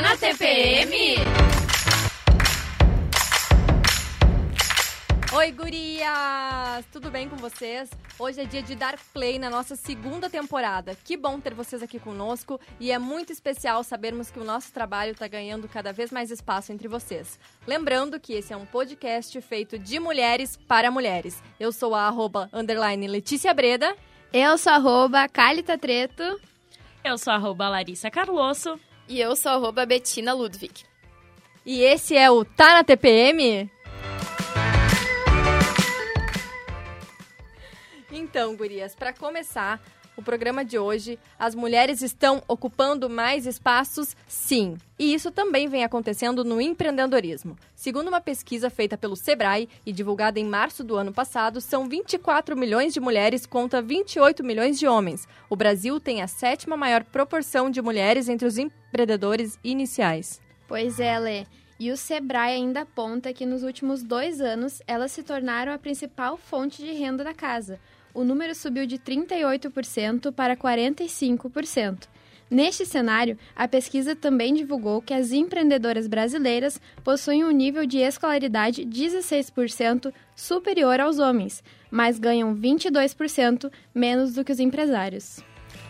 Tá na TPM? Oi, gurias! Tudo bem com vocês? Hoje é dia de dar play na nossa segunda temporada. Que bom ter vocês aqui conosco e é muito especial sabermos que o nosso trabalho está ganhando cada vez mais espaço entre vocês. Lembrando que esse é um podcast feito de mulheres para mulheres. Eu sou a arroba underline Letícia Breda. Eu sou arroba Calita Treto. Eu sou arroba Larissa Carlosso. E eu sou arroba Betina Ludwig. E esse é o Tá na TPM? Então, gurias, para começar o programa de hoje, as mulheres estão ocupando mais espaços? Sim. E isso também vem acontecendo no empreendedorismo. Segundo uma pesquisa feita pelo Sebrae e divulgada em março do ano passado, são 24 milhões de mulheres contra 28 milhões de homens. O Brasil tem a sétima maior proporção de mulheres entre os empreendedores iniciais. Pois é, Lê. E o Sebrae ainda aponta que nos últimos dois anos elas se tornaram a principal fonte de renda da casa o número subiu de 38% para 45%. Neste cenário, a pesquisa também divulgou que as empreendedoras brasileiras possuem um nível de escolaridade 16% superior aos homens, mas ganham 22% menos do que os empresários.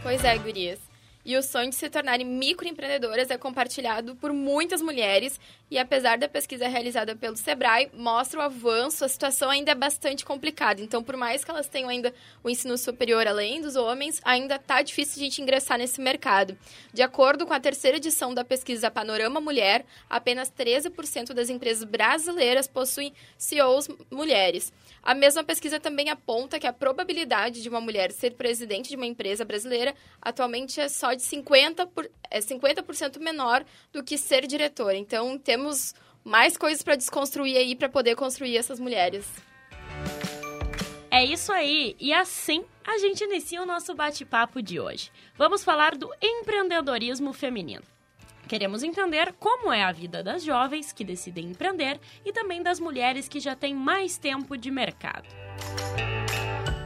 Pois é, gurias. E o sonho de se tornarem microempreendedoras é compartilhado por muitas mulheres e apesar da pesquisa realizada pelo Sebrae, mostra o avanço, a situação ainda é bastante complicada. Então, por mais que elas tenham ainda o ensino superior além dos homens, ainda está difícil a gente ingressar nesse mercado. De acordo com a terceira edição da pesquisa Panorama Mulher, apenas 13% das empresas brasileiras possuem CEOs mulheres. A mesma pesquisa também aponta que a probabilidade de uma mulher ser presidente de uma empresa brasileira atualmente é só de 50%, por, é 50 menor do que ser diretora. Então, temos mais coisas para desconstruir aí para poder construir essas mulheres. É isso aí, e assim a gente inicia o nosso bate-papo de hoje. Vamos falar do empreendedorismo feminino. Queremos entender como é a vida das jovens que decidem empreender e também das mulheres que já têm mais tempo de mercado.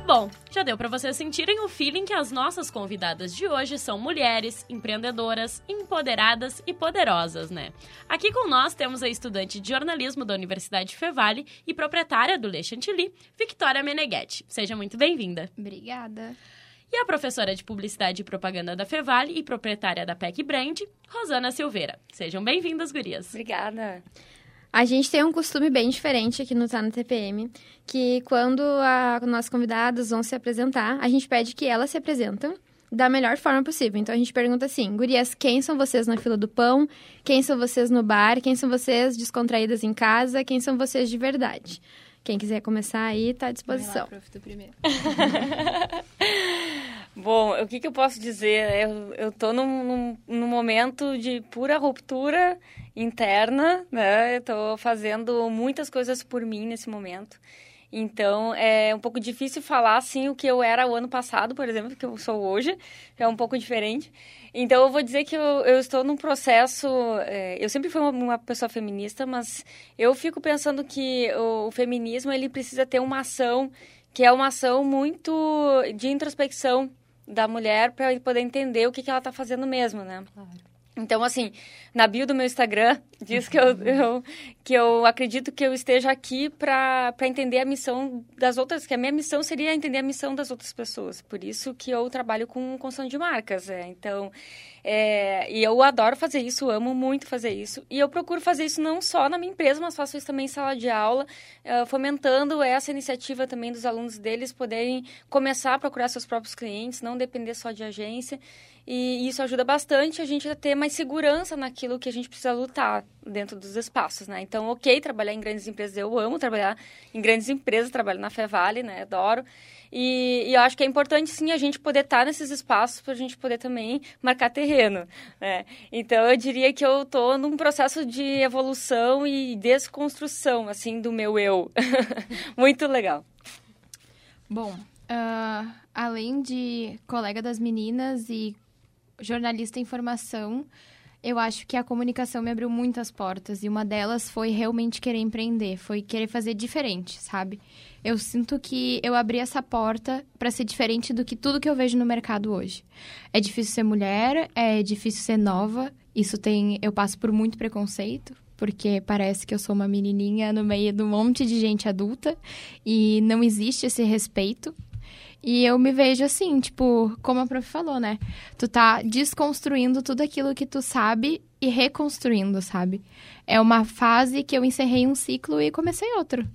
Bom, já deu para vocês sentirem o feeling que as nossas convidadas de hoje são mulheres, empreendedoras, empoderadas e poderosas, né? Aqui com nós temos a estudante de jornalismo da Universidade Fevale e proprietária do Le Chantilly, Victoria Meneghetti. Seja muito bem-vinda. Obrigada e a professora de Publicidade e Propaganda da Fevale e proprietária da PEC Brand, Rosana Silveira. Sejam bem-vindas, gurias. Obrigada. A gente tem um costume bem diferente aqui no Tá no TPM, que quando a, nossos convidados vão se apresentar, a gente pede que elas se apresentem da melhor forma possível. Então a gente pergunta assim: gurias, quem são vocês na fila do pão? Quem são vocês no bar? Quem são vocês descontraídas em casa? Quem são vocês de verdade? Quem quiser começar aí, está à disposição. Vai lá, prof, primeiro. Bom, o que, que eu posso dizer? Eu estou num, num, num, momento de pura ruptura interna, né? Estou fazendo muitas coisas por mim nesse momento. Então, é um pouco difícil falar, assim, o que eu era o ano passado, por exemplo, que eu sou hoje. É um pouco diferente. Então, eu vou dizer que eu, eu estou num processo... É, eu sempre fui uma, uma, pessoa feminista, mas eu fico pensando que o, o feminismo, ele precisa ter uma ação que é uma ação muito de introspecção da mulher para poder entender o que, que ela está fazendo mesmo, né? Claro. Então, assim, na bio do meu Instagram, diz que eu, eu que eu acredito que eu esteja aqui para entender a missão das outras, que a minha missão seria entender a missão das outras pessoas. Por isso que eu trabalho com construção de marcas. É. Então, é, e eu adoro fazer isso, amo muito fazer isso. E eu procuro fazer isso não só na minha empresa, mas faço isso também em sala de aula, uh, fomentando essa iniciativa também dos alunos deles poderem começar a procurar seus próprios clientes, não depender só de agência. E isso ajuda bastante a gente a ter mais segurança naquilo que a gente precisa lutar dentro dos espaços, né? Então, ok, trabalhar em grandes empresas, eu amo trabalhar em grandes empresas, trabalho na Fevale, né? Adoro. E, e, eu acho que é importante, sim, a gente poder estar nesses espaços para a gente poder também marcar terreno, né? Então, eu diria que eu estou num processo de evolução e desconstrução, assim, do meu eu. Muito legal. Bom, uh, além de colega das meninas e jornalista em formação, eu acho que a comunicação me abriu muitas portas e uma delas foi realmente querer empreender, foi querer fazer diferente, sabe? Eu sinto que eu abri essa porta para ser diferente do que tudo que eu vejo no mercado hoje. É difícil ser mulher, é difícil ser nova, Isso tem, eu passo por muito preconceito, porque parece que eu sou uma menininha no meio de um monte de gente adulta e não existe esse respeito. E eu me vejo assim, tipo, como a prof falou, né? Tu tá desconstruindo tudo aquilo que tu sabe e reconstruindo, sabe? É uma fase que eu encerrei um ciclo e comecei outro.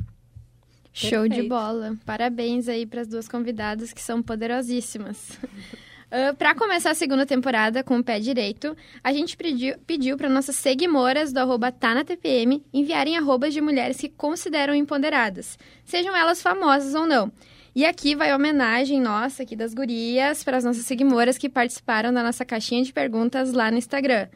Show de Perfeito. bola. Parabéns aí para as duas convidadas que são poderosíssimas. Uh, para começar a segunda temporada com o pé direito, a gente pediu, pediu para nossas seguimoras do arroba tá na TPM enviarem arrobas de mulheres que consideram empoderadas, sejam elas famosas ou não. E aqui vai homenagem nossa, aqui das gurias, para as nossas seguimoras que participaram da nossa caixinha de perguntas lá no Instagram.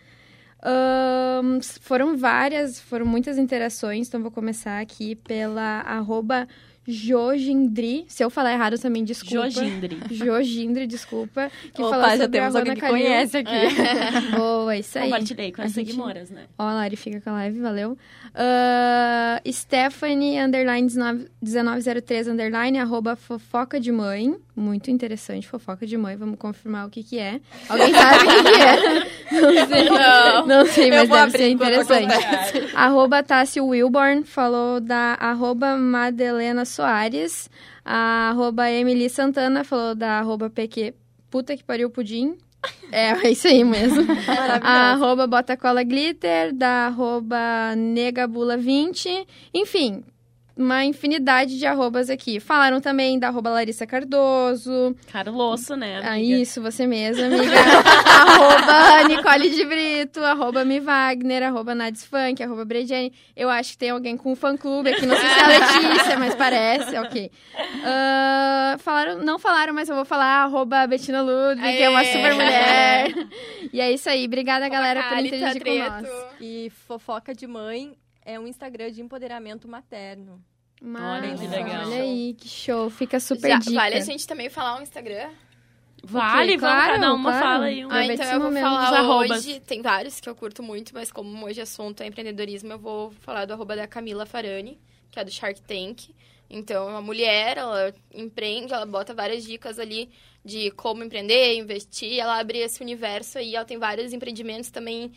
Ahn, foram várias, foram muitas interações, então vou começar aqui pela arroba Jojindri. Se eu falar errado também, desculpa. Jojindri. Jojindri, desculpa. Que Opa, falou já temos alguém que Calil. conhece aqui. Boa, isso aí. Compartilhei com A as gente- seguimoras, né? Ó, a Lari fica com a live, valeu. Ah, Stephanie, underline 19 1903, underline, arroba fofoca de mãe. Muito interessante, fofoca de mãe. Vamos confirmar o que que é. Alguém sabe o que que é? Não sei. Não. Não sei, mas deve ser interessante. Arroba Tássio Wilborn falou da arroba Madelena Soares. A arroba Emily Santana falou da arroba PQ Puta que pariu pudim. É, é isso aí mesmo. A arroba Bota Cola Glitter, da arroba Negabula20. Enfim, uma infinidade de arrobas aqui. Falaram também da arroba Larissa Cardoso. Carloço, né, amiga? Ah, isso, você mesma, amiga. arroba Nicole de Brito, arroba Mi Wagner, arroba Nades Funk, arroba Brejane. Eu acho que tem alguém com um fã-clube aqui, não sei se é a Letícia, mas parece, ok. Ah, falaram, não falaram, mas eu vou falar arroba Bettina Ludwig, que é uma Aê! super mulher. E é isso aí, obrigada galera por Cali, tá interagir com nós. E fofoca de mãe é um Instagram de empoderamento materno. Olha que legal. Olha aí, que show, fica super Já, dica. vale a gente também falar um Instagram? Vale, claro, cada uma claro. fala aí um. Ah, então eu vou falar hoje. Tem vários que eu curto muito, mas como hoje o assunto é empreendedorismo, eu vou falar do arroba da Camila Farani, que é do Shark Tank. Então, é uma mulher, ela empreende, ela bota várias dicas ali de como empreender, investir. Ela abre esse universo aí, ela tem vários empreendimentos também,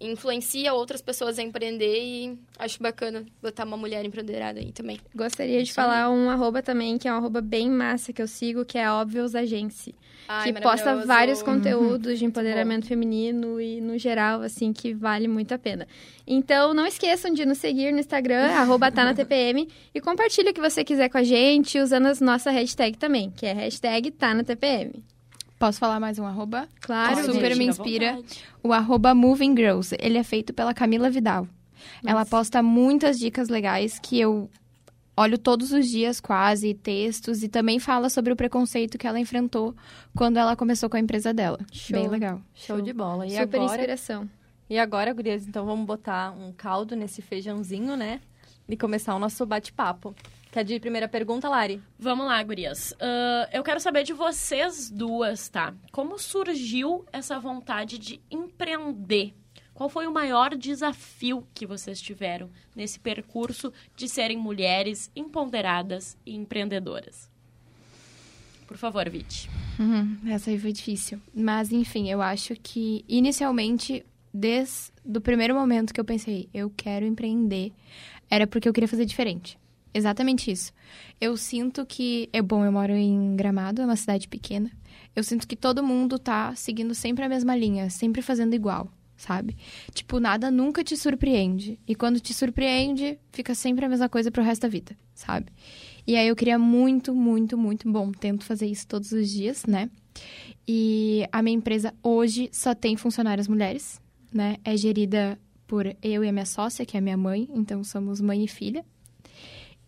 influencia outras pessoas a empreender e acho bacana botar uma mulher empoderada aí também. Gostaria de falar um arroba também, que é um arroba bem massa que eu sigo, que é a Óbvios Agência. Ai, que posta vários conteúdos de empoderamento feminino e no geral, assim, que vale muito a pena. Então, não esqueçam de nos seguir no Instagram, arroba tá na TPM, e compartilhe o que você quiser com a gente, usando a nossa hashtag também, que é hashtag tá na TPM. Posso falar mais um arroba? Claro, Super Gente, me inspira. O arroba Moving Girls. Ele é feito pela Camila Vidal. Ela posta muitas dicas legais que eu olho todos os dias, quase, textos, e também fala sobre o preconceito que ela enfrentou quando ela começou com a empresa dela. Show. Bem legal. Show de bola. E Super agora, inspiração. e agora, gurias, então vamos botar um caldo nesse feijãozinho, né? E começar o nosso bate-papo. Quer de primeira pergunta, Lari? Vamos lá, gurias. Ah, eu quero saber de vocês duas, tá? Como surgiu essa vontade de empreender? Qual foi o maior desafio que vocês tiveram nesse percurso de serem mulheres empoderadas e empreendedoras? Por favor, Viti. Uhum, essa aí foi difícil. Mas, enfim, eu acho que, inicialmente, desde o primeiro momento que eu pensei, eu quero empreender, era porque eu queria fazer diferente. Exatamente isso. Eu sinto que. É bom, eu moro em Gramado, é uma cidade pequena. Eu sinto que todo mundo tá seguindo sempre a mesma linha, sempre fazendo igual, sabe? Tipo, nada nunca te surpreende. E quando te surpreende, fica sempre a mesma coisa pro resto da vida, sabe? E aí eu queria muito, muito, muito bom. Tento fazer isso todos os dias, né? E a minha empresa hoje só tem funcionárias mulheres, né? É gerida por eu e a minha sócia, que é a minha mãe, então somos mãe e filha.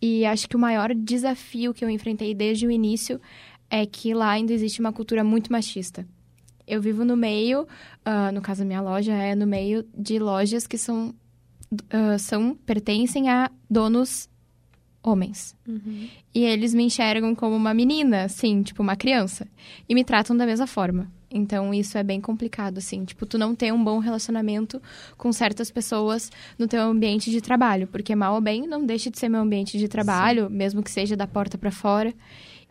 E acho que o maior desafio que eu enfrentei desde o início é que lá ainda existe uma cultura muito machista. Eu vivo no meio, ah, no caso a minha loja é no meio de lojas que são, ah, são pertencem a donos homens. E eles me enxergam como uma menina, assim, tipo uma criança. E me tratam da mesma forma. Então, isso é bem complicado, assim. Tipo, tu não ter um bom relacionamento com certas pessoas no teu ambiente de trabalho. Porque, mal ou bem, não deixa de ser meu ambiente de trabalho, Sim. mesmo que seja da porta para fora.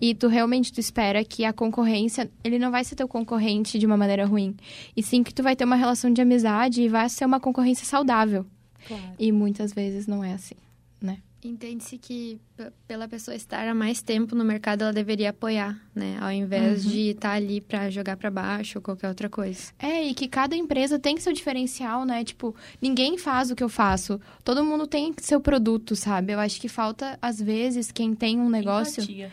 E tu realmente tu espera que a concorrência, ele não vai ser teu concorrente de uma maneira ruim. E sim que tu vai ter uma relação de amizade e vai ser uma concorrência saudável. Claro. E muitas vezes não é assim? Entende-se que pela pessoa estar há mais tempo no mercado, ela deveria apoiar, né? Ao invés uhum. de estar ali para jogar para baixo ou qualquer outra coisa. É, e que cada empresa tem seu diferencial, né? Tipo, ninguém faz o que eu faço. Todo mundo tem seu produto, sabe? Eu acho que falta, às vezes, quem tem um negócio... Empatia.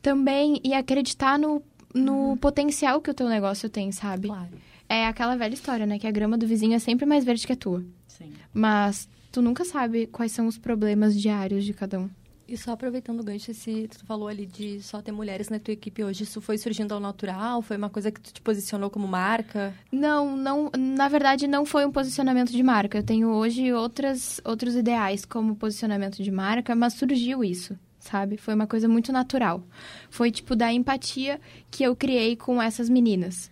Também, e acreditar no, no uhum. potencial que o teu negócio tem, sabe? Claro. É aquela velha história, né? Que a grama do vizinho é sempre mais verde que a tua. Sim. Mas tu nunca sabe quais são os problemas diários de cada um. E só aproveitando o gancho, esse, tu falou ali de só ter mulheres na tua equipe hoje, isso foi surgindo ao natural? Foi uma coisa que tu te posicionou como marca? Não, não, na verdade não foi um posicionamento de marca. Eu tenho hoje outras, outros ideais como posicionamento de marca, mas surgiu isso, sabe? Foi uma coisa muito natural. Foi tipo da empatia que eu criei com essas meninas.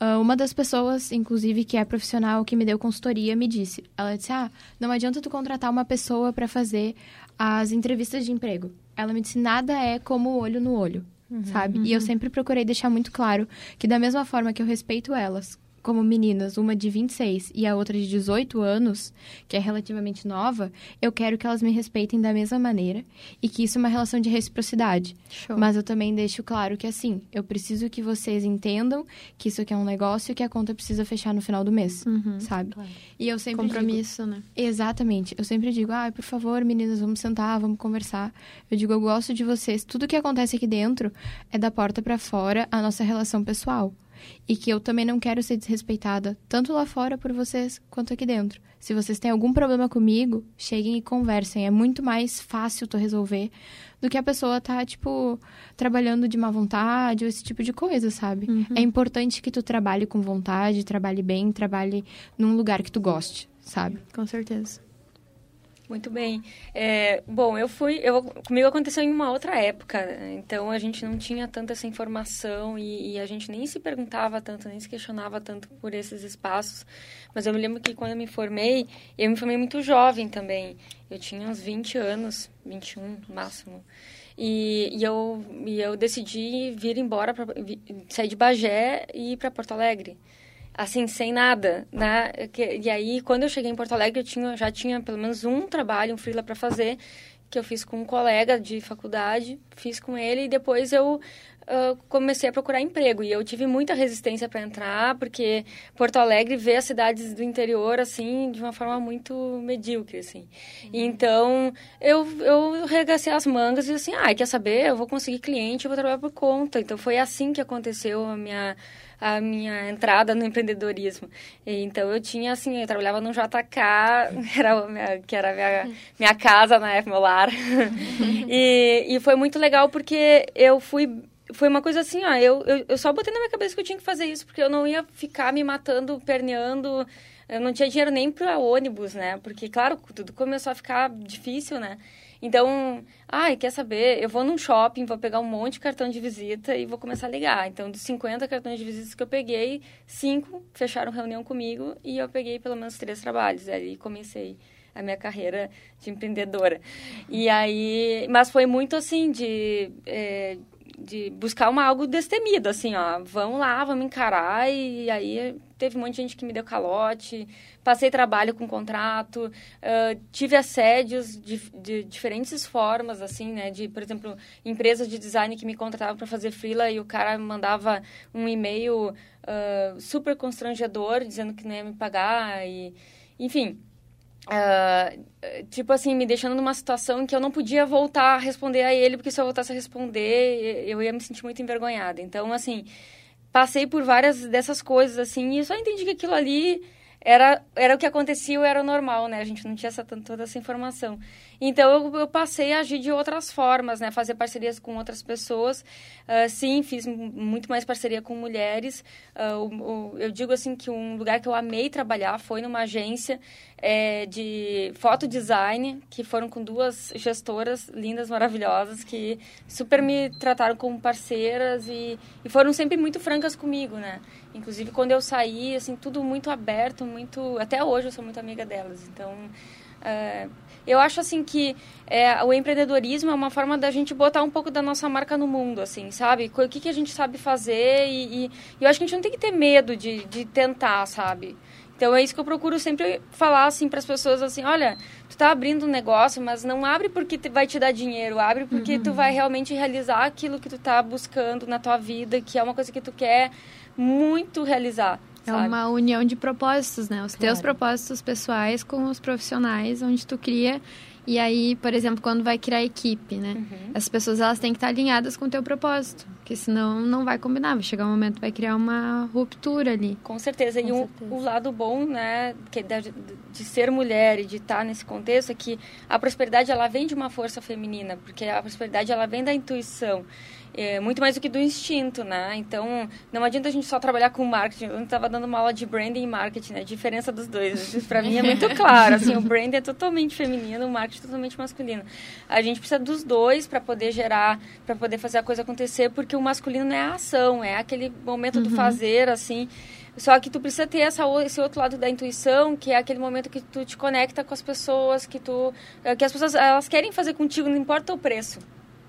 Uh, uma das pessoas, inclusive, que é profissional, que me deu consultoria, me disse. Ela disse, ah, não adianta tu contratar uma pessoa para fazer as entrevistas de emprego. Ela me disse, nada é como o olho no olho, uhum, sabe? Uhum. E eu uhum. sempre procurei deixar muito claro que da mesma forma que eu respeito elas como meninas, uma de 26 e a outra de 18 anos, que é relativamente nova, eu quero que elas me respeitem da mesma maneira e que isso é uma relação de reciprocidade. Show. Mas eu também deixo claro que assim, eu preciso que vocês entendam que isso aqui é um negócio que a conta precisa fechar no final do mês, uhum, sabe? Claro. E eu sempre compromisso, digo, né? Exatamente. Eu sempre digo: "Ai, ah, por favor, meninas, vamos sentar, vamos conversar". Eu digo: "Eu gosto de vocês. Tudo que acontece aqui dentro é da porta para fora a nossa relação pessoal" e que eu também não quero ser desrespeitada, tanto lá fora por vocês quanto aqui dentro. Se vocês têm algum problema comigo, cheguem e conversem. É muito mais fácil tu resolver do que a pessoa tá, tipo, trabalhando de má vontade ou esse tipo de coisa, sabe? Uhum. É importante que tu trabalhe com vontade, trabalhe bem, trabalhe num lugar que tu goste, sabe? Com certeza. Muito bem. É, bom, eu fui. Eu, comigo aconteceu em uma outra época, então a gente não tinha tanta essa informação e, e, a gente nem se perguntava tanto, nem se questionava tanto por esses espaços. Mas eu me lembro que quando eu me formei, eu me formei muito jovem também. Eu tinha uns 20 anos, 21 no máximo. E, e, eu, e eu decidi vir embora, pra, sair de Bagé e ir para Porto Alegre assim, sem nada, né? E aí, quando eu cheguei em Porto Alegre, eu tinha, já tinha pelo menos um trabalho, um freela para fazer, que eu fiz com um colega de faculdade, fiz com ele e depois eu uh, comecei a procurar emprego. E eu tive muita resistência para entrar, porque Porto Alegre vê as cidades do interior, assim, de uma forma muito medíocre, assim. Uhum. Então, eu, eu regacei as mangas e assim, ah, quer saber? Eu vou conseguir cliente, eu vou trabalhar por conta. Então, foi assim que aconteceu a minha a minha entrada no empreendedorismo. E, então eu tinha assim, eu trabalhava no JK, era minha, que era minha, minha casa na época, meu lar. e, e foi muito legal porque eu fui foi uma coisa assim, ó, eu, eu, eu só botei na minha cabeça que eu tinha que fazer isso, porque eu não ia ficar me matando, perneando, eu não tinha dinheiro nem para ônibus, né? Porque, claro, tudo começou a ficar difícil, né? Então, ai, quer saber? Eu vou num shopping, vou pegar um monte de cartão de visita e vou começar a ligar. Então, dos 50 cartões de visitas que eu peguei, cinco fecharam reunião comigo e eu peguei pelo menos três trabalhos. Aí comecei a minha carreira de empreendedora. E aí, mas foi muito assim de é, de buscar uma algo destemido, assim, ó, vamos lá, vamos encarar, e aí teve um monte de gente que me deu calote, passei trabalho com contrato, uh, tive assédios de, de, diferentes formas, assim, né, de, por exemplo, empresas de design que me contratavam para fazer freela e o cara mandava um e-mail uh, super constrangedor, dizendo que não ia me pagar, e, enfim, Uh, tipo assim, me deixando numa situação em que eu não podia voltar a responder a ele, porque se eu voltasse a responder, eu ia me sentir muito envergonhada. Então, assim, passei por várias dessas coisas, assim, e só entendi que aquilo ali era, era o que acontecia, era o normal, né? A gente não tinha essa, toda essa informação. Então, eu, eu, passei a agir de outras formas, né? Fazer parcerias com outras pessoas. Uh, sim, fiz muito mais parceria com mulheres. Uh, o, o, eu digo, assim, que um lugar que eu amei trabalhar foi numa agência é, de fotodesign, que foram com duas gestoras lindas, maravilhosas, que super me trataram como parceiras e, e foram sempre muito francas comigo, né? Inclusive, quando eu saí, assim, tudo muito aberto, muito... Até hoje eu sou muito amiga delas, então... Uh, eu acho assim que é, o empreendedorismo é uma forma da gente botar um pouco da nossa marca no mundo, assim, sabe? O que, que a gente sabe fazer e, e, eu acho que a gente não tem que ter medo de, de tentar, sabe? Então é isso que eu procuro sempre falar assim para as pessoas assim, olha, tu tá abrindo um negócio, mas não abre porque vai te dar dinheiro, abre porque uhum. tu vai realmente realizar aquilo que tu tá buscando na tua vida, que é uma coisa que tu quer muito realizar. É sabe? uma união de propósitos, né? Os claro. teus propósitos pessoais com os profissionais, onde tu cria e aí, por exemplo, quando vai criar equipe, né? Uhum. As pessoas elas têm que estar alinhadas com o teu propósito, porque senão não vai combinar. Vai chegar um momento vai criar uma ruptura ali. Com certeza. Com e certeza. O, o, lado bom, né, que de, de, ser mulher e de estar nesse contexto é que a prosperidade ela vem de uma força feminina, porque a prosperidade ela vem da intuição é, muito mais do que do instinto, né? Então, não adianta a gente só trabalhar com marketing. Eu estava dando uma aula de branding e marketing, né? A diferença dos dois. Para mim é muito claro. Assim, o branding é totalmente feminino, o marketing é totalmente masculino. A gente precisa dos dois para poder gerar, para poder fazer a coisa acontecer, porque o masculino é a ação, é aquele momento uhum. do fazer, assim. Só que tu precisa ter essa, esse outro lado da intuição, que é aquele momento que tu te conecta com as pessoas, que tu que as pessoas elas querem fazer contigo, não importa o preço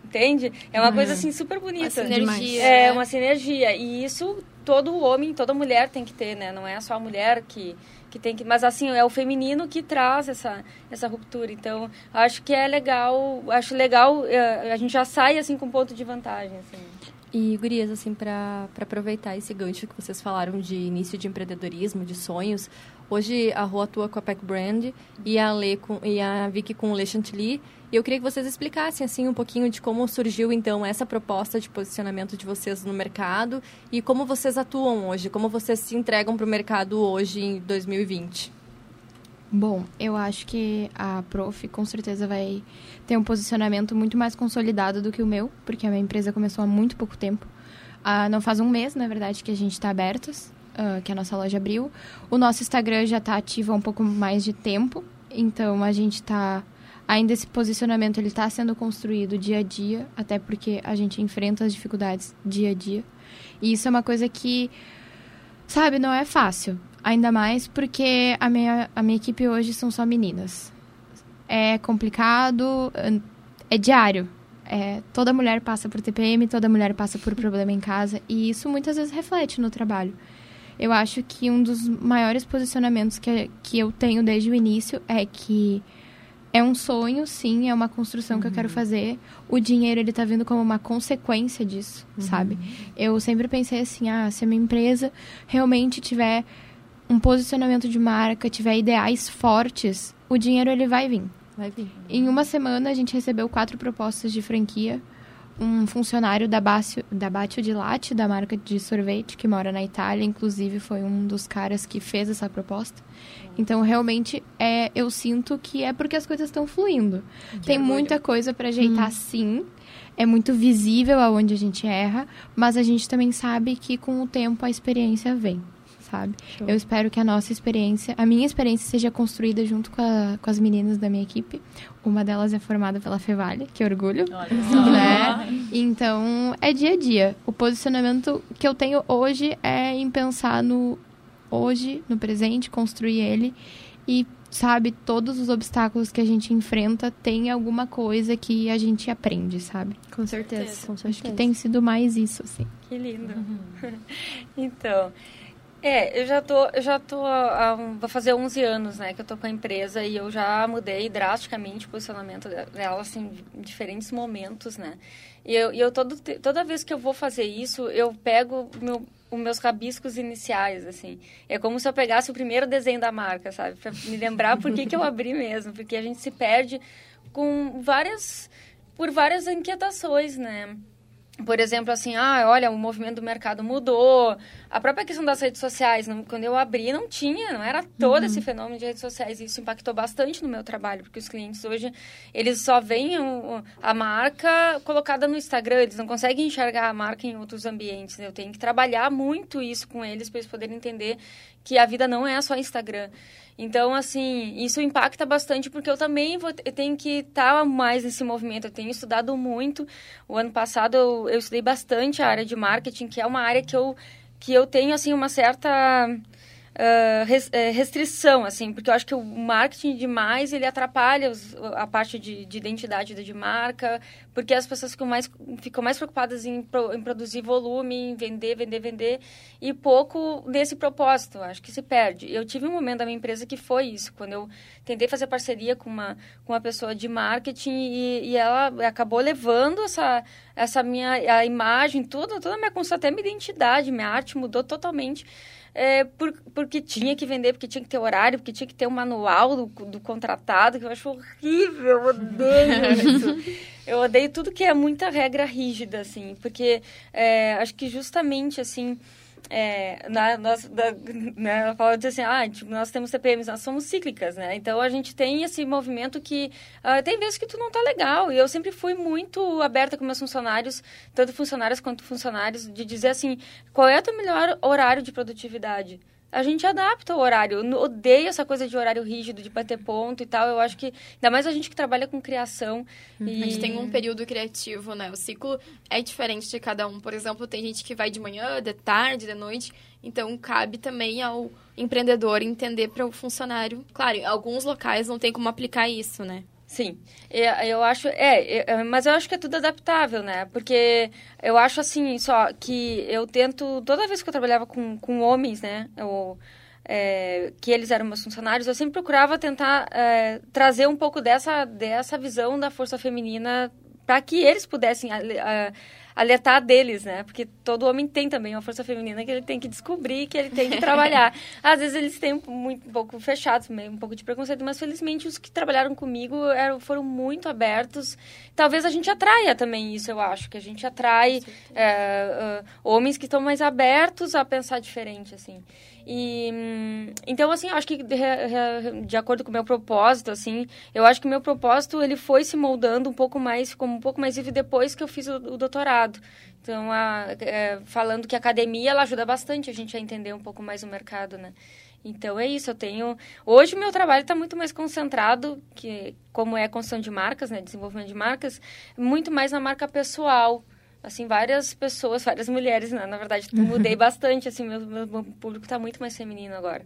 entende? É uma coisa assim super bonita. Uma sinergia. É, né? uma sinergia. E isso todo homem, toda mulher tem que ter, né? Não é só a mulher que que tem que, mas assim, é o feminino que traz essa essa ruptura. Então, acho que é legal, acho legal, é, a gente já sai assim com ponto de vantagem, assim. E, gurias, assim, para aproveitar esse gancho que vocês falaram de início de empreendedorismo, de sonhos, hoje a Rua atua com a Pack Brand e a, Lê com, e a Vicky com o Le Chantilly, e eu queria que vocês explicassem assim um pouquinho de como surgiu então essa proposta de posicionamento de vocês no mercado e como vocês atuam hoje, como vocês se entregam para o mercado hoje em 2020. Bom, eu acho que a Prof com certeza vai ter um posicionamento muito mais consolidado do que o meu, porque a minha empresa começou há muito pouco tempo. Ah, não faz um mês, na verdade, que a gente está abertas, uh, que a nossa loja abriu. O nosso Instagram já está ativo há um pouco mais de tempo, então a gente está ainda esse posicionamento ele está sendo construído dia a dia, até porque a gente enfrenta as dificuldades dia a dia. E isso é uma coisa que, sabe, não é fácil. Ainda mais porque a minha, a minha equipe hoje são só meninas. É complicado, é diário. É, toda mulher passa por TPM, toda mulher passa por problema em casa. E isso muitas vezes reflete no trabalho. Eu acho que um dos maiores posicionamentos que, que eu tenho desde o início é que é um sonho, sim, é uma construção uhum. que eu quero uhum. fazer. O dinheiro, ele tá vindo como uma consequência disso, uhum. sabe? Eu sempre pensei assim, ah, se a minha empresa realmente tiver um posicionamento de marca, tiver ideais fortes, o dinheiro, ele vai vir. Vai vir. Em uma semana, a gente recebeu quatro propostas de franquia. Um funcionário da Bácio, da Batio de Latte, da marca de sorvete, que mora na Itália, inclusive foi um dos caras que fez essa proposta. Então, realmente, é, eu sinto que é porque as coisas estão fluindo. Que Tem orgulho. muita coisa para ajeitar, hum. sim. É muito visível aonde a gente erra, mas a gente também sabe que com o tempo a experiência vem, sabe? Show. Eu espero que a nossa experiência, a minha experiência seja construída junto com, a, com as meninas da minha equipe. Uma delas é formada pela Fevale, que orgulho. Né? Então, é dia a dia. O posicionamento que eu tenho hoje é em pensar no hoje, no presente, construir ele e sabe, todos os obstáculos que a gente enfrenta tem alguma coisa que a gente aprende, sabe? Com certeza. Com certeza. Acho que tem sido mais isso, assim. Que lindo. Uhum. então, é, eu já tô, eu já tô, há, fazer 11 anos, né, que eu tô com a empresa e eu já mudei drasticamente o posicionamento dela, assim, em diferentes momentos, né. E eu, e eu todo, toda vez que eu vou fazer isso, eu pego meu, os meus rabiscos iniciais, assim. É como se eu pegasse o primeiro desenho da marca, sabe? Pra me lembrar por que, que eu abri mesmo. Porque a gente se perde com várias... Por várias inquietações, né? Por exemplo, assim, ah, olha, o movimento do mercado mudou. A própria questão das redes sociais, não, quando eu abri, não tinha, não era todo uhum. esse fenômeno de redes sociais. Isso impactou bastante no meu trabalho, porque os clientes hoje, eles só veem o, a marca colocada no Instagram, eles não conseguem enxergar a marca em outros ambientes. Né? Eu tenho que trabalhar muito isso com eles para eles poderem entender que a vida não é só Instagram. Então, assim, isso impacta bastante porque eu também vou, eu tenho que estar tá mais nesse movimento. Eu tenho estudado muito. O ano passado eu, eu estudei bastante a área de marketing, que é uma área que eu, que eu tenho, assim, uma certa res, uh, restrição, assim, porque eu acho que o marketing demais, ele atrapalha os, a parte de, de, identidade de marca, porque as pessoas ficam mais, ficam mais preocupadas em, pro, em produzir volume, em vender, vender, vender, e pouco nesse propósito, acho que se perde. Eu tive um momento da minha empresa que foi isso, quando eu tentei fazer parceria com uma, com uma pessoa de marketing e, e ela acabou levando essa, essa minha a imagem, toda, toda a minha construção, até minha identidade, minha arte mudou totalmente é, por, porque tinha que vender, porque tinha que ter horário, porque tinha que ter um manual do, do contratado, que eu acho horrível, eu odeio isso. Eu odeio tudo que é muita regra rígida, assim, porque é, acho que justamente, assim, é, na, nós, da, né, ela fala assim, ah, tipo, nós temos CPMs, nós somos cíclicas, né? Então, a gente tem esse movimento que uh, tem vezes que tu não tá legal. E eu sempre fui muito aberta com meus funcionários, tanto funcionários quanto funcionários, de dizer assim, qual é o teu melhor horário de produtividade? A gente adapta o horário. Odeio essa coisa de horário rígido, de bater ponto e tal. Eu acho que, ainda mais a gente que trabalha com criação. E... A gente tem um período criativo, né? O ciclo é diferente de cada um. Por exemplo, tem gente que vai de manhã, de tarde, de noite. Então, cabe também ao empreendedor entender para o funcionário. Claro, alguns locais não tem como aplicar isso, né? Sim, eu acho, é, mas eu acho que é tudo adaptável, né? Porque eu acho assim, só que eu tento, toda vez que eu trabalhava com, com homens, né? Eu, é, que eles eram meus funcionários, eu sempre procurava tentar é, trazer um pouco dessa, dessa visão da força feminina para que eles pudessem alertar deles, né? Porque todo homem tem também uma força feminina que ele tem que descobrir, que ele tem que trabalhar. Às vezes eles têm muito, um pouco fechados, um pouco de preconceito, mas felizmente os que trabalharam comigo eram, foram muito abertos. Talvez a gente atraia também isso, eu acho, que a gente atrai é, uh, homens que estão mais abertos a pensar diferente, assim. E, então, assim, eu acho que de, de, acordo com o meu propósito, assim, eu acho que o meu propósito, ele foi se moldando um pouco mais, ficou um pouco mais vivo depois que eu fiz o, o doutorado. Então, a, é, falando que a academia, ela ajuda bastante a gente a entender um pouco mais o mercado, né? Então, é isso, eu tenho... Hoje, o meu trabalho está muito mais concentrado, que como é a construção de marcas, né, desenvolvimento de marcas, muito mais na marca pessoal, assim, várias pessoas, várias mulheres, né? na verdade, mudei bastante, assim, meu, meu público está muito mais feminino agora.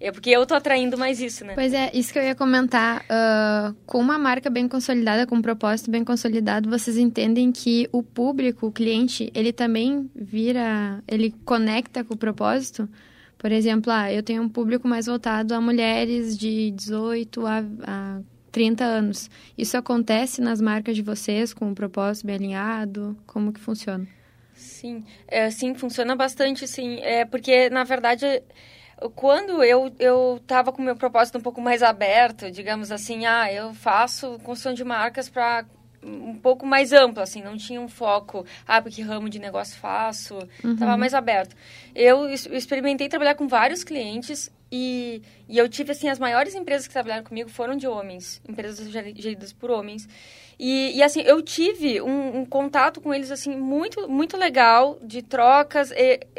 É porque eu tô atraindo mais isso, né? Pois é, isso que eu ia comentar. Uh, com uma marca bem consolidada, com um propósito bem consolidado, vocês entendem que o público, o cliente, ele também vira, ele conecta com o propósito? Por exemplo, ah, eu tenho um público mais voltado a mulheres de 18 a, a 30 anos. Isso acontece nas marcas de vocês com um propósito bem alinhado? Como que funciona? Sim, é, sim, funciona bastante, sim. É porque, na verdade, quando eu eu estava com o meu propósito um pouco mais aberto, digamos assim, ah, eu faço construção de marcas para um pouco mais amplo, assim, não tinha um foco, ah, porque ramo de negócio faço, estava uhum. mais aberto. Eu experimentei trabalhar com vários clientes e, e eu tive, assim, as maiores empresas que trabalharam comigo foram de homens, empresas geridas por homens. E, e assim, eu tive um, um, contato com eles, assim, muito, muito legal, de trocas.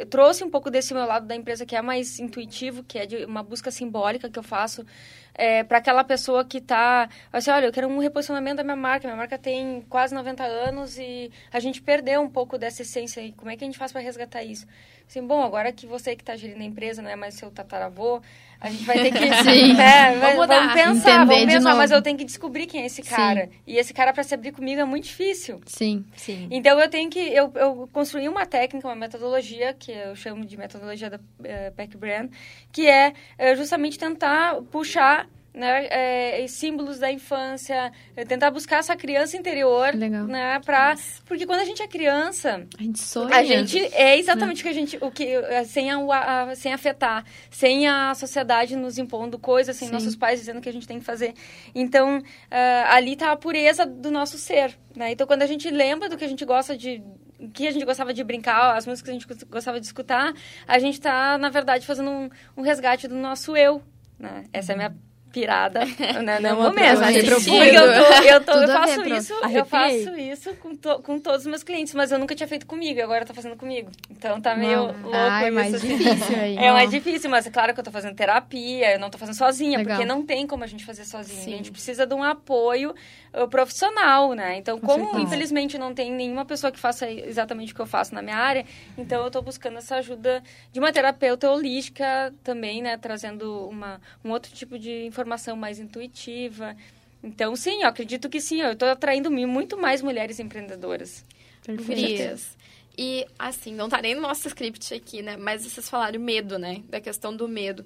trouxe um pouco desse meu lado da empresa, que é mais intuitivo, que é de uma busca simbólica que eu faço é, para aquela pessoa que está... Assim, olha, eu quero um reposicionamento da minha marca. Minha marca tem quase 90 anos e a gente perdeu um pouco dessa essência. E como é que a gente faz para resgatar isso? assim, bom, agora que você que está gerindo a empresa não é mais seu tataravô, a gente vai ter que... Sim. É, vamos, vamos, pensar, Entender vamos pensar, mas eu tenho que descobrir quem é esse cara. Sim. E esse cara, para se abrir comigo, é muito difícil. Sim, sim. Então, eu tenho que... Eu, eu construí uma técnica, uma metodologia, que eu chamo de metodologia da uh, Pack Brand, que é uh, justamente tentar puxar né, é, símbolos da infância, é, tentar buscar essa criança interior, Legal. né, para porque quando a gente é criança, a gente sonha, a gente é exatamente o que a gente, o que é, sem a, a, sem afetar, sem a sociedade nos impondo coisas, sem Sim. nossos pais dizendo que a gente tem que fazer. Então, uh, ali está a pureza do nosso ser, né? Então, quando a gente lembra do que a gente gosta de que a gente gostava de brincar, as músicas que a gente gostava de escutar, a gente está, na verdade, fazendo um, um resgate do nosso eu. Né? Essa é a minha pirada, né? Não, não mesmo. Mas eu, tô, eu, tô, eu faço ver, isso, eu faço isso com, to, com todos os meus clientes, mas eu nunca tinha feito comigo, e agora tô fazendo comigo. Então tá meio não. louco Ai, isso. mais assim. difícil aí. É mais difícil, mas é claro que eu tô fazendo terapia, eu não tô fazendo sozinha, Legal. porque não tem como a gente fazer sozinha. Sim. A gente precisa de um apoio uh, profissional, né? Então, com como certeza. infelizmente não tem nenhuma pessoa que faça exatamente o que eu faço na minha área, então eu tô buscando essa ajuda de uma terapeuta holística também, né? Trazendo uma, um outro tipo de informação mais intuitiva intuitiva. Então, sim, eu acredito que sim, eu estou atraindo muito mais mulheres empreendedoras. Perfeito. E, assim, não tá nem no nosso script aqui, né? Mas vocês falaram medo, né? Da questão do medo.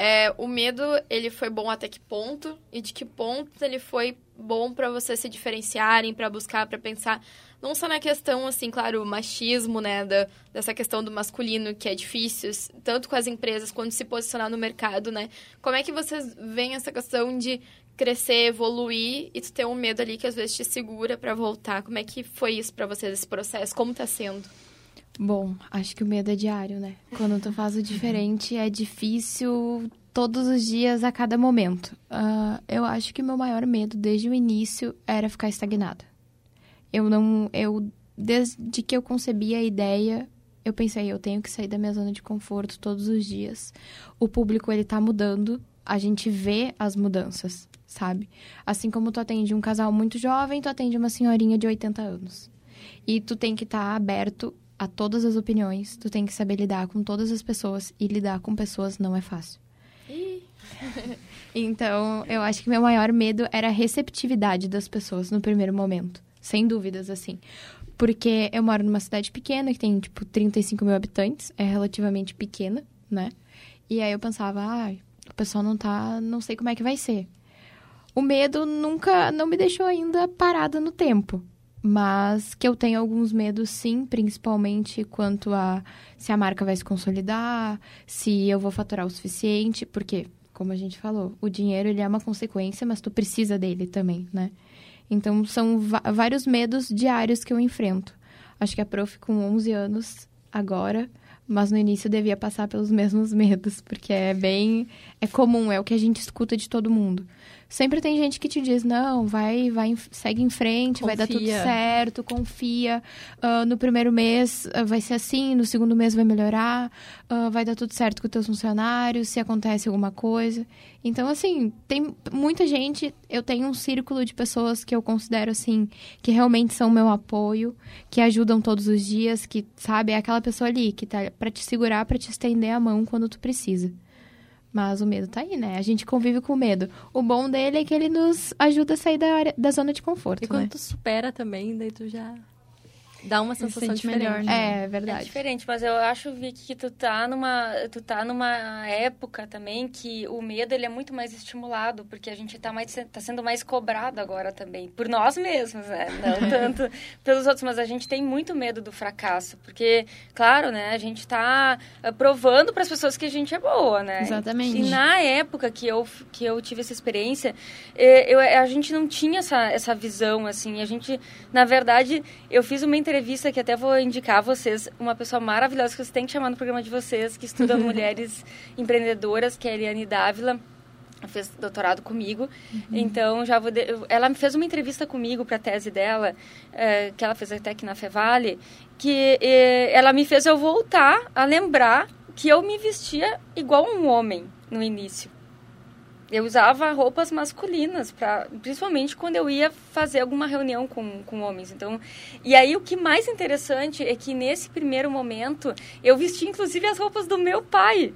É, o medo, ele foi bom até que ponto? E de que ponto ele foi bom para vocês se diferenciarem, para buscar, para pensar não só na questão, assim, claro, machismo, né, da, dessa questão do masculino, que é difícil, tanto com as empresas quanto se posicionar no mercado, né? Como é que vocês veem essa questão de crescer, evoluir e tu ter um medo ali que às vezes te segura para voltar? Como é que foi isso para vocês, esse processo? Como tá sendo? Bom, acho que o medo é diário, né? Quando tu faz o diferente, é difícil todos os dias, a cada momento. Uh, eu acho que meu maior medo desde o início era ficar estagnada. Eu não. Eu, desde que eu concebi a ideia, eu pensei, eu tenho que sair da minha zona de conforto todos os dias. O público, ele tá mudando. A gente vê as mudanças, sabe? Assim como tu atende um casal muito jovem, tu atende uma senhorinha de 80 anos. E tu tem que estar tá aberto a todas as opiniões, tu tem que saber lidar com todas as pessoas. E lidar com pessoas não é fácil. então, eu acho que meu maior medo era a receptividade das pessoas no primeiro momento. Sem dúvidas, assim. Porque eu moro numa cidade pequena, que tem, tipo, 35 mil habitantes. É relativamente pequena, né? E aí eu pensava, ah, o pessoal não tá... Não sei como é que vai ser. O medo nunca... Não me deixou ainda parada no tempo. Mas que eu tenho alguns medos, sim, principalmente quanto a se a marca vai se consolidar, se eu vou faturar o suficiente, porque, como a gente falou, o dinheiro ele é uma consequência, mas tu precisa dele também, né? Então, são vários medos diários que eu enfrento. Acho que a prof com 11 anos agora, mas no início devia passar pelos mesmos medos, porque é bem é comum, é o que a gente escuta de todo mundo sempre tem gente que te diz, não, vai, vai, segue em frente, confia. vai dar tudo certo, confia. Uh, no primeiro mês uh, vai ser assim, no segundo mês vai melhorar, uh, vai dar tudo certo com os teus funcionários, se acontece alguma coisa. Então, assim, tem muita gente, eu tenho um círculo de pessoas que eu considero, assim, que realmente são meu apoio, que ajudam todos os dias, que, sabe, é aquela pessoa ali que tá para te segurar, para te estender a mão quando tu precisa. Mas o medo tá aí, né? A gente convive com o medo. O bom dele é que ele nos ajuda a sair da, área, da zona de conforto. E quando né? tu supera também, daí tu já dá uma sensação diferente. Melhor, né? É, verdade. É diferente, mas eu acho, Vicky, que tu tá numa, tu tá numa época também que o medo ele é muito mais estimulado, porque a gente tá, mais, tá sendo mais cobrado agora também, por nós mesmos, né? Não tanto pelos outros, mas a gente tem muito medo do fracasso, porque, claro, né, a gente tá eh, provando para as pessoas que a gente é boa, né? Exatamente. E na época que eu, que eu tive essa experiência, eh, eu, a gente não tinha essa, essa visão, assim, a gente, na verdade, eu fiz uma entrevista que até vou indicar a vocês, uma pessoa maravilhosa que vocês têm que chamar no programa de vocês, que estuda mulheres empreendedoras, que é a Eliane Dávila. Fez doutorado comigo, uhum. então já vou. De... Ela fez uma entrevista comigo para a tese dela, é, que ela fez até aqui na Fevale, que é, ela me fez eu voltar a lembrar que eu me vestia igual um homem no início eu usava roupas masculinas, pra, principalmente quando eu ia fazer alguma reunião com, com homens. Então, e aí o que mais interessante é que nesse primeiro momento eu vesti inclusive as roupas do meu pai.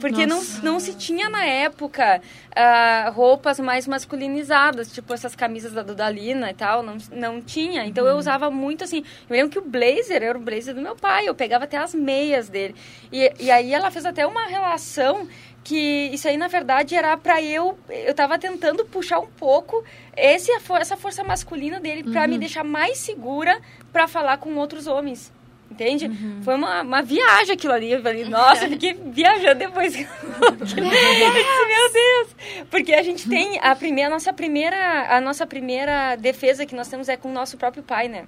Porque não, não se tinha na época uh, roupas mais masculinizadas, tipo essas camisas da Dudalina e tal, não, não tinha. Então eu uhum. usava muito assim. Eu lembro que o blazer era o blazer do meu pai, eu pegava até as meias dele. E, e aí ela fez até uma relação que isso aí na verdade era para eu eu tava tentando puxar um pouco esse essa força masculina dele para me uhum. deixar mais segura para falar com outros homens entende uhum. foi uma, uma viagem aquilo ali eu falei, nossa eu fiquei viajando depois meu Deus porque a gente tem a primeira a nossa primeira a nossa primeira defesa que nós temos é com o nosso próprio pai né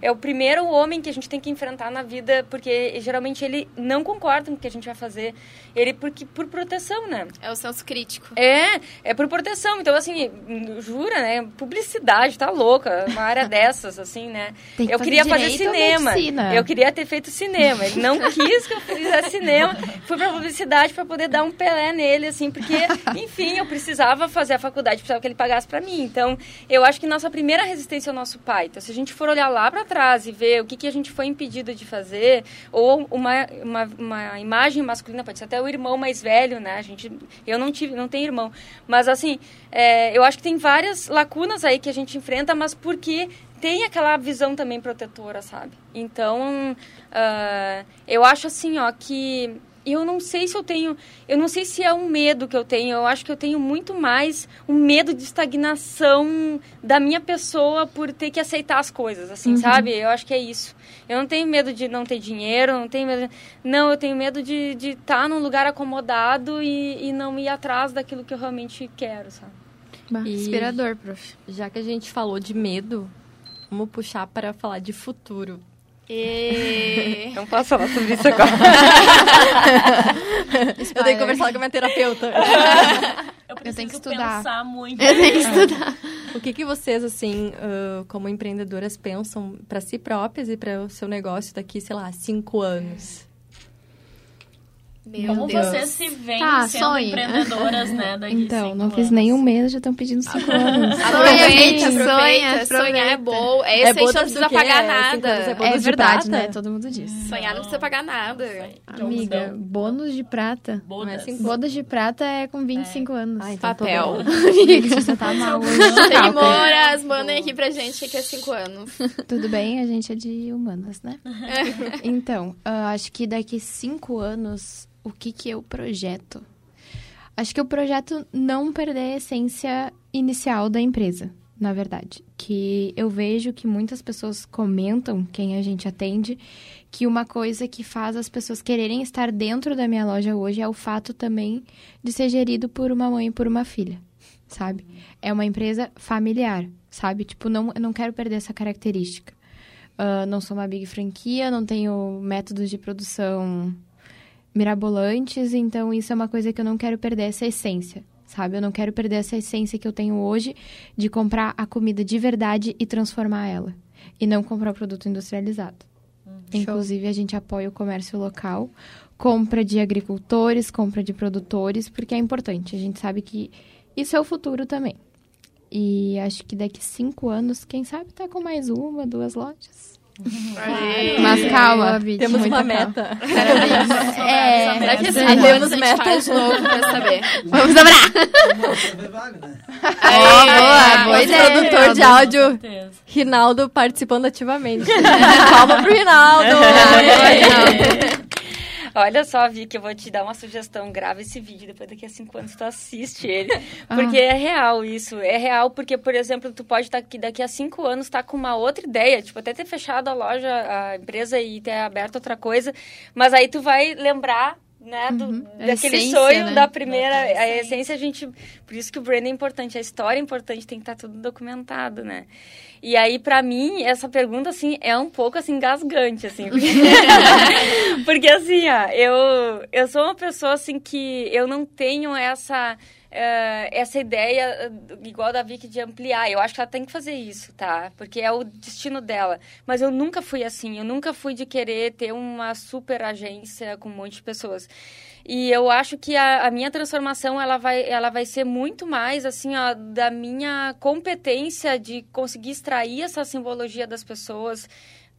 É. o primeiro homem que a gente tem que enfrentar na vida, porque geralmente ele não concorda com o que a gente vai fazer. Ele, porque, por proteção, né? É o senso crítico. É, é por proteção. Então, assim, jura, né? Publicidade, tá louca. Uma área dessas, assim, né? eu queria fazer cinema. Eu queria ter feito cinema. Ele não quis que eu fizesse cinema. Fui pra publicidade para poder dar um pelé nele, assim, porque, enfim, eu precisava fazer a faculdade, precisava que ele pagasse para mim. Então, eu acho que nossa primeira resistência é o nosso pai. Então, se a gente for olhar lá para trás e ver o que, que a gente foi impedido de fazer, ou uma, uma, uma imagem masculina, pode ser até o irmão mais velho, né? A gente, eu não tive, não tenho irmão, mas assim, é, eu acho que tem várias lacunas aí que a gente enfrenta, mas porque tem aquela visão também protetora, sabe? Então, uh, eu acho assim, ó, que eu não sei se eu tenho, eu não sei se é um medo que eu tenho, eu acho que eu tenho muito mais um medo de estagnação da minha pessoa por ter que aceitar as coisas, assim, uhum. sabe? Eu acho que é isso. Eu não tenho medo de não ter dinheiro, não tenho medo, não, eu tenho medo de estar de tá num lugar acomodado e, e não ir atrás daquilo que eu realmente quero, sabe? E Inspirador, prof. Já que a gente falou de medo, vamos puxar para falar de futuro. E... Não posso falar sobre isso agora. eu tenho que conversar com a minha terapeuta. Eu, eu tenho que estudar. pensar muito. Eu tenho que estudar. O que, que vocês, assim, uh, como empreendedoras, pensam para si próprias e para o seu negócio daqui, sei lá, cinco anos? Meu Como Deus. vocês se veem tá, sendo sonho. empreendedoras, né? Daqui então, não fiz nem um mês, já estão pedindo cinco anos. Aproveita, aproveita. Sonhar é bom. É, é não precisa pagar é, nada. É, é verdade, né? Todo mundo diz. Sonhar não precisa pagar nada. Amiga, bônus de prata. Bônus. Bônus de prata é com 25 é. anos. Ai, então Papel. Amiga, você tá mal hoje. Seguimoras, mandem aqui pra gente que é cinco anos. Tudo bem, a gente é de humanas, né? então, uh, acho que daqui cinco anos o que, que eu projeto? Acho que o projeto não perder a essência inicial da empresa, na verdade. Que eu vejo que muitas pessoas comentam, quem a gente atende, que uma coisa que faz as pessoas quererem estar dentro da minha loja hoje é o fato também de ser gerido por uma mãe e por uma filha, sabe? É uma empresa familiar, sabe? Tipo, não, eu não quero perder essa característica. Uh, não sou uma big franquia, não tenho métodos de produção mirabolantes, então isso é uma coisa que eu não quero perder essa essência, sabe? Eu não quero perder essa essência que eu tenho hoje de comprar a comida de verdade e transformar ela, e não comprar o produto industrializado. Uhum. Inclusive, a gente apoia o comércio local, compra de agricultores, compra de produtores, porque é importante. A gente sabe que isso é o futuro também. E acho que daqui cinco anos, quem sabe tá com mais uma, duas lojas. Mas calma, temos uma meta. é, será que assim, temos meta novo pra saber? Vamos dobrar! oh, boa, boa ideia. produtor de áudio, Rinaldo participando ativamente. Palma pro Rinaldo! Olha só, que eu vou te dar uma sugestão. Grava esse vídeo, depois daqui a cinco anos tu assiste ele. Porque ah. é real isso. É real porque, por exemplo, tu pode estar tá aqui daqui a cinco anos estar tá com uma outra ideia. Tipo, até ter fechado a loja, a empresa e ter aberto outra coisa. Mas aí tu vai lembrar né, do, uhum. daquele essência, sonho né? da primeira, a essência a gente, por isso que o brand é importante, a história é importante, tem que estar tá tudo documentado, né? E aí, para mim, essa pergunta, assim, é um pouco, assim, gasgante, assim. Porque, porque assim, ó, eu, eu sou uma pessoa, assim, que eu não tenho essa... Uh, essa ideia, igual da Vicky, de ampliar. Eu acho que ela tem que fazer isso, tá? Porque é o destino dela. Mas eu nunca fui assim. Eu nunca fui de querer ter uma super agência com um monte de pessoas. E eu acho que a, a, minha transformação ela vai, ela vai ser muito mais assim ó, da minha competência de conseguir extrair essa simbologia das pessoas.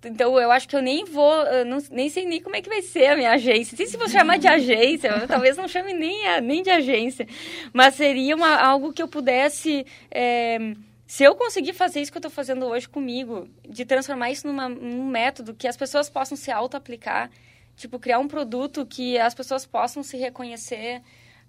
Então, eu acho que eu nem vou, eu não, nem sei nem como é que vai ser a minha agência. Nem se você chamar de agência, talvez não chame nem, a, nem de agência. Mas seria uma, algo que eu pudesse... É, se eu conseguir fazer isso que eu estou fazendo hoje comigo, de transformar isso numa, num método que as pessoas possam se auto-aplicar, tipo, criar um produto que as pessoas possam se reconhecer.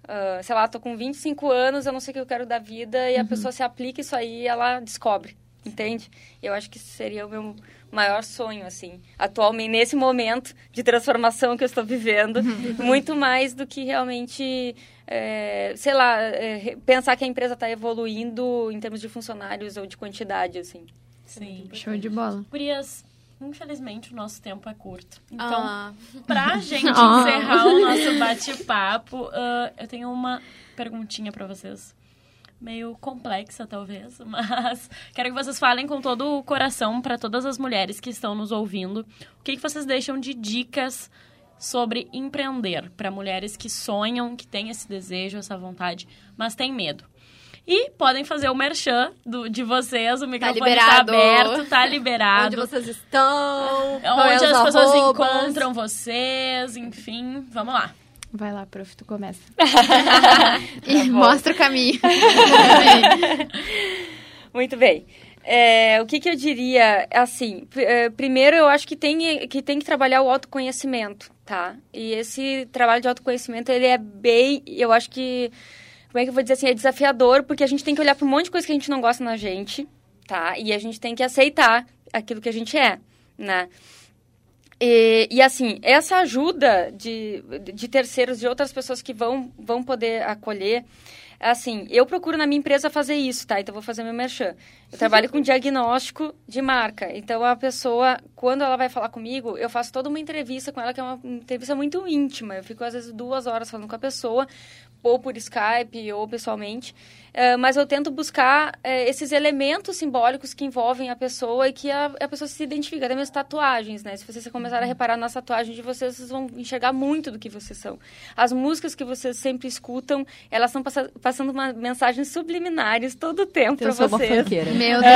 Uh, sei lá, tô com 25 anos, eu não sei o que eu quero da vida, e uhum. a pessoa se aplica isso aí e ela descobre, entende? Eu acho que seria o meu maior sonho, assim, atualmente, nesse momento de transformação que eu estou vivendo, uhum. muito mais do que realmente, é, sei lá, é, pensar que a empresa está evoluindo em termos de funcionários ou de quantidade, assim. Sim. Show de bola. Gurias, infelizmente o nosso tempo é curto. Então, Ah, pra gente Ah. encerrar o nosso bate-papo, ah, eu tenho uma perguntinha pra vocês. Meio complexa, talvez, mas quero que vocês falem com todo o coração pra todas as mulheres que estão nos ouvindo. O que, que vocês deixam de dicas sobre empreender para mulheres que sonham, que têm esse desejo, essa vontade, mas têm medo? E podem fazer o merchan do, de vocês, o microfone tá, liberado. aberto, tá liberado. Onde vocês estão? é Onde as pessoas arrobas? encontram vocês, enfim, vamos lá. Vai lá, prof, tu começa. E mostra o caminho. Muito bem. É, o que, que eu diria, assim, é, primeiro eu acho que tem, que tem que trabalhar o autoconhecimento, tá? E esse trabalho de autoconhecimento, ele é bem, eu acho que, como é que eu vou dizer assim, é desafiador, porque a gente tem que olhar para um monte de coisa que a gente não gosta na gente, tá? E a gente tem que aceitar aquilo que a gente é, né? E, e, assim, essa ajuda de, de terceiros, de outras pessoas que vão, vão poder acolher, assim, eu procuro na minha empresa fazer isso, tá? Então, vou fazer meu merchan. Eu trabalho com diagnóstico de marca. Então, a pessoa, quando ela vai falar comigo, eu faço toda uma entrevista com ela, que é uma entrevista muito íntima. Eu fico, às vezes, duas horas falando com a pessoa, ou por Skype, ou pessoalmente. Eh, mas eu tento buscar eh, esses elementos simbólicos que envolvem a pessoa e que a, a pessoa se identifica. Até mesmo tatuagens, né? Se vocês começarem a reparar nas tatuagens de vocês, vocês vão enxergar muito do que vocês são. As músicas que vocês sempre escutam, elas estão passa, passando uma mensagens subliminares todo o tempo para Eu sou uma vocês. funkeira. Meu Deus.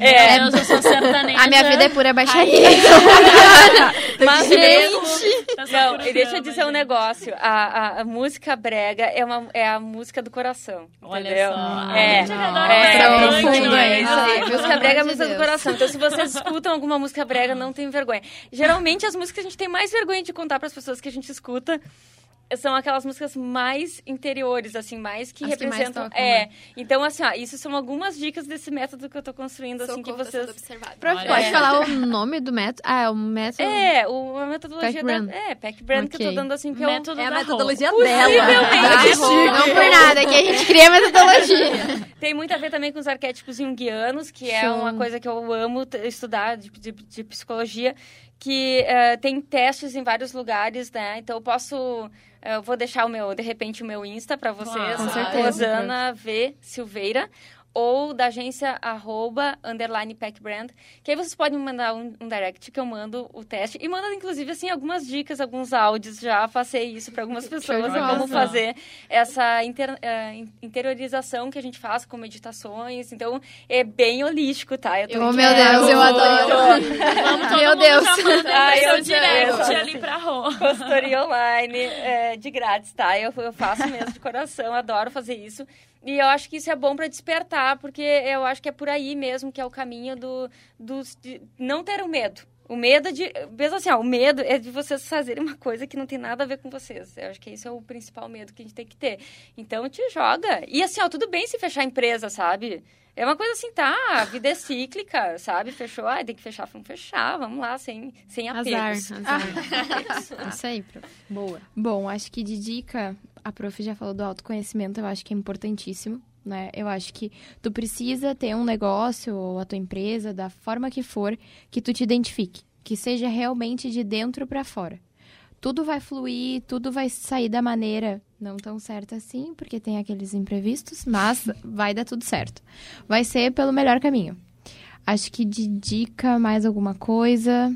É, eu já sou sertaneja. A minha vida é pura baixaria. Mas. Eu sou Não, e deixa eu dizer um gente. negócio. A, a, a música brega é, uma, é a música do coração. Olha entendeu? só. É, A gente adora é, música profundo, brega, é isso Ah, aí. música Pelo brega é música do coração. Então, se vocês escutam alguma música brega, não tem vergonha. Geralmente, as músicas que a gente tem mais vergonha de contar para as pessoas que a gente escuta são aquelas músicas mais interiores, assim, mais que As que mais representam. tocam, é. né? Então, assim, ó, isso são algumas dicas desse método que eu tô construindo, assim, que tá vocês. Prof, pode É. falar o nome do método? Ah, é o método... É, o, a metodologia Brand. da. É, Pack Brand que eu tô dando assim, que eu. Método É a da metodologia roupa. dela. Ah, não por nada, que a gente cria metodologia. Tem muito a ver também com os arquétipos junguianos, que é uma coisa que eu amo estudar de, de- de psicologia, que eh, tem testes em vários lugares, né? Então eu posso. Eu vou deixar o meu, de repente, o meu Insta para vocês, Com certeza. Rosana V. Silveira, ou da agência arroba, underline packbrand, que aí vocês podem me mandar um, um direct que eu mando o teste. E manda, inclusive, assim, algumas dicas, alguns áudios. Já passei isso para algumas pessoas, de como fazer essa inter- in- interiorização que a gente faz com meditações. Então, é bem holístico, tá? Eu tô Oh, meu Deus, eu adoro. Vamos todo Meu Deus. seu eu direct sei. ali pra Rô. consultoria online é, de grátis, tá? Eu, eu faço mesmo de coração, adoro fazer isso. E eu acho que isso é bom para despertar, porque eu acho que é por aí mesmo que é o caminho do, dos- de não ter o medo. O medo é de. Mesmo assim, ó, o medo é de vocês fazerem uma coisa que não tem nada a ver com vocês. Eu acho que esse é o principal medo que a gente tem que ter. Então te joga. E assim, ó, tudo bem se fechar a empresa, sabe? É uma coisa assim, tá, a vida é cíclica, sabe? Fechou, ai, tem que fechar, vamos fechar, vamos lá, sem, sem Azar, apegos. azar. Isso aí, prof. Boa. Bom, acho que de dica, a prof já falou do autoconhecimento, eu acho que é importantíssimo, né? Eu acho que tu precisa ter um negócio ou a tua empresa, da forma que for, que tu te identifique, que seja realmente de dentro para fora. Tudo vai fluir, tudo vai sair da maneira não tão certa assim, porque tem aqueles imprevistos, mas vai dar tudo certo. Vai ser pelo melhor caminho. Acho que de dica mais alguma coisa.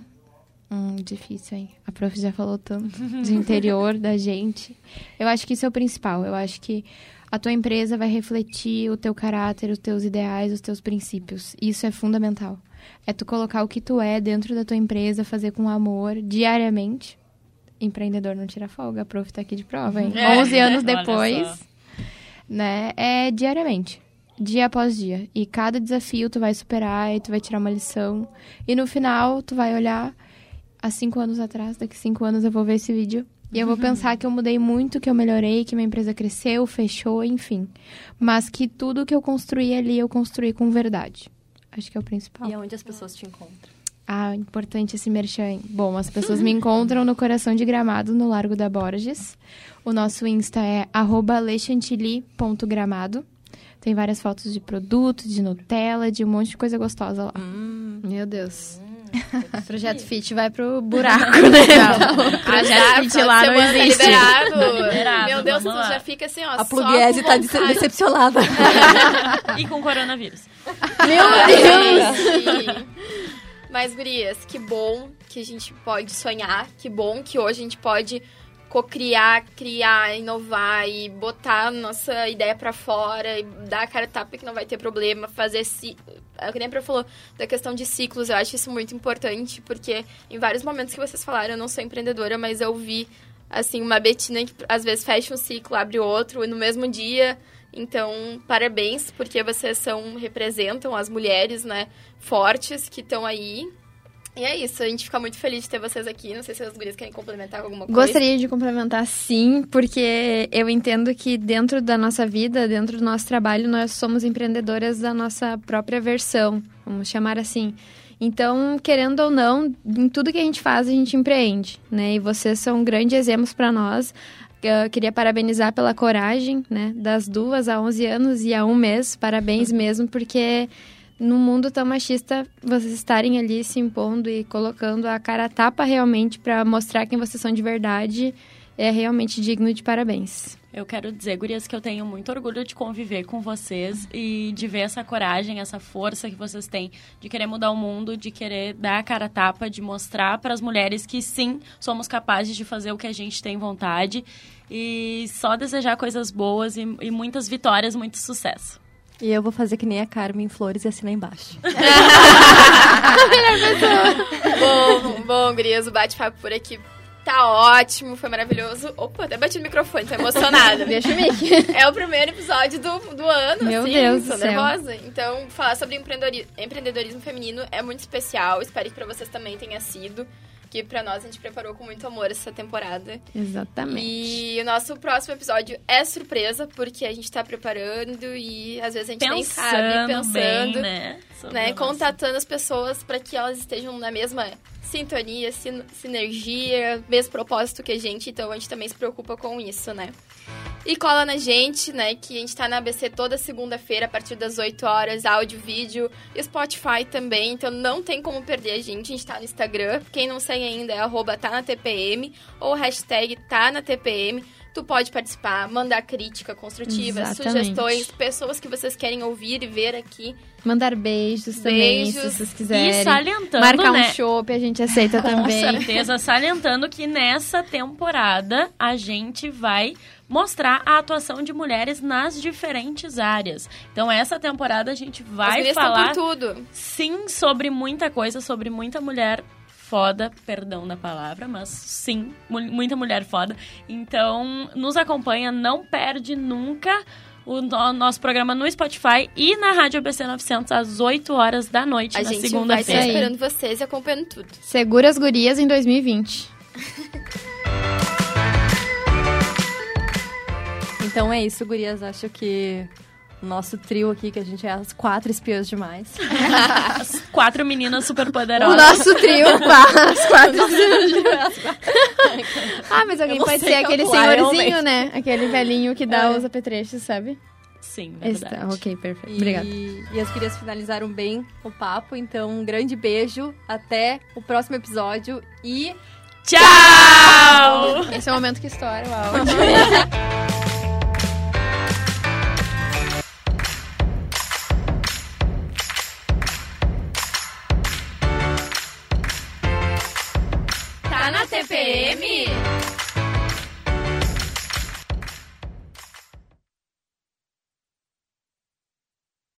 Hum, difícil, hein? A prof já falou tanto de interior da gente. Eu acho que isso é o principal. Eu acho que a tua empresa vai refletir o teu caráter, os teus ideais, os teus princípios. Isso é fundamental. É tu colocar o que tu é dentro da tua empresa, fazer com amor, diariamente. Empreendedor não tira folga, a prof tá aqui de prova, hein? É. 11 anos depois, né? É diariamente. Dia após dia. E cada desafio tu vai superar e tu vai tirar uma lição. E no final, tu vai olhar há cinco anos atrás, daqui cinco anos eu vou ver esse vídeo. E eu vou pensar que eu mudei muito, que eu melhorei, que minha empresa cresceu, fechou, enfim. Mas que tudo que eu construí ali, eu construí com verdade. Acho que é o principal. E aonde as pessoas te encontram? Ah, importante esse merchan. Bom, as pessoas me encontram no Coração de Gramado, no Largo da Borges. O nosso Insta é arroba lechantilly.gramado. Tem várias fotos de produto, de Nutella, de um monte de coisa gostosa lá. Meu Deus. O projeto Fit vai pro buraco, né? O projeto Fit lá não existe. Tá liberado. liberado, Meu Deus, lá. já fica assim, ó. A com tá vontade. decepcionada. E com coronavírus. Meu Deus! Mas, gurias, que bom que a gente pode sonhar, que bom que hoje a gente pode cocriar, criar, inovar e botar a nossa ideia pra fora e dar a cara tapa que não vai ter problema, fazer ci... é a Pro falou da questão de ciclos, eu acho isso muito importante, porque em vários momentos que vocês falaram, eu não sou empreendedora, mas eu vi assim uma Betina que às vezes fecha um ciclo, abre outro e no mesmo dia então, parabéns, porque vocês são, representam as mulheres, né, fortes que estão aí. E é isso, a gente fica muito feliz de ter vocês aqui. Não sei se as gurias querem complementar com alguma coisa. Gostaria de complementar sim, porque eu entendo que dentro da nossa vida, dentro do nosso trabalho, nós somos empreendedoras da nossa própria versão, vamos chamar assim. Então, querendo ou não, em tudo que a gente faz, a gente empreende, né? E vocês são grandes exemplos para nós. Eu queria parabenizar pela coragem, né? Das duas a 11 anos e a um mês. Parabéns mesmo, porque num mundo tão machista, vocês estarem ali se impondo e colocando a cara a tapa realmente para mostrar quem vocês são de verdade é realmente digno de parabéns. Eu quero dizer, gurias, que eu tenho muito orgulho de conviver com vocês e de ver essa coragem, essa força que vocês têm de querer mudar o mundo, de querer dar a cara a tapa, de mostrar para as mulheres que sim, somos capazes de fazer o que a gente tem vontade e só desejar coisas boas e, e muitas vitórias, muito sucesso. E eu vou fazer que nem a Carmen Flores e assinar embaixo. Bom, bom, gurias, o bate-papo por aqui tá ótimo, foi maravilhoso. Opa, até bati no microfone, tô emocionada. Deixa o mic. É o primeiro episódio do, do ano, Meu assim, Deus tô do céu. nervosa. Então, falar sobre empreendedori- empreendedorismo feminino é muito especial. Espero que pra vocês também tenha sido. Que pra nós a gente preparou com muito amor essa temporada. Exatamente. E o nosso próximo episódio é surpresa, porque a gente tá preparando e às vezes a gente nem sabe, pensando, bem, né? Né, contatando as pessoas para que elas estejam na mesma sintonia, sin sinergia, mesmo propósito que a gente, então a gente também se preocupa com isso, né? E cola na gente, né, que a gente tá na ABC toda segunda-feira a partir das 8 horas, áudio, vídeo, Spotify também, então não tem como perder a gente, a gente tá no Instagram, quem não segue ainda é arroba tá na TPM, ou hashtag tá na TPM, tu pode participar, mandar crítica construtiva, Exatamente. sugestões, pessoas que vocês querem ouvir e ver aqui, Mandar beijos também, Beijos. se vocês E quiserem. salientando, Marcar né? um chopp, a gente aceita Com também. certeza, salientando que nessa temporada a gente vai mostrar a atuação de mulheres nas diferentes áreas. Então, essa temporada a gente vai falar tudo. sim sobre muita coisa, sobre muita mulher foda, perdão da palavra, mas sim, mu- muita mulher foda. Então, nos acompanha, não perde nunca o no- nosso programa no Spotify e na Rádio ABC 900 às 8 horas da noite A na gente vai estar segunda-feira. Aí. esperando vocês e acompanhando tudo. Segura as gurias em 2020. Então é isso, gurias. Acho que nosso trio aqui, que a gente é as quatro espiãs demais. As quatro meninas super O poderosas. nosso trio, as quatro. ah, mas alguém pode ser aquele calcular, senhorzinho, realmente. né? Aquele velhinho que dá É. os apetrechos, sabe? Sim, Esse verdade. tá, ok, perfeito. E, Obrigada. e as gurias finalizaram bem o papo. Então, um grande beijo. Até o próximo episódio. E Tchau! Esse é o momento que estoura o áudio.